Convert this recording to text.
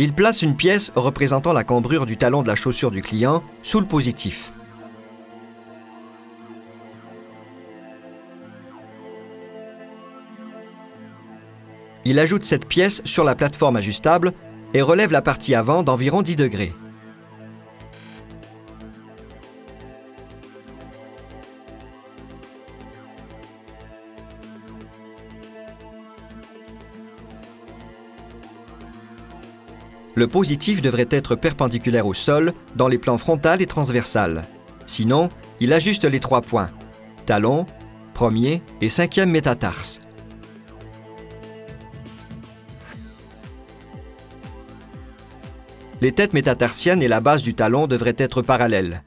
Il place une pièce représentant la cambrure du talon de la chaussure du client sous le positif. Il ajoute cette pièce sur la plateforme ajustable et relève la partie avant d'environ 10 degrés. Le positif devrait être perpendiculaire au sol dans les plans frontal et transversal. Sinon, il ajuste les trois points, talon, premier et cinquième métatarse. Les têtes métatarsiennes et la base du talon devraient être parallèles.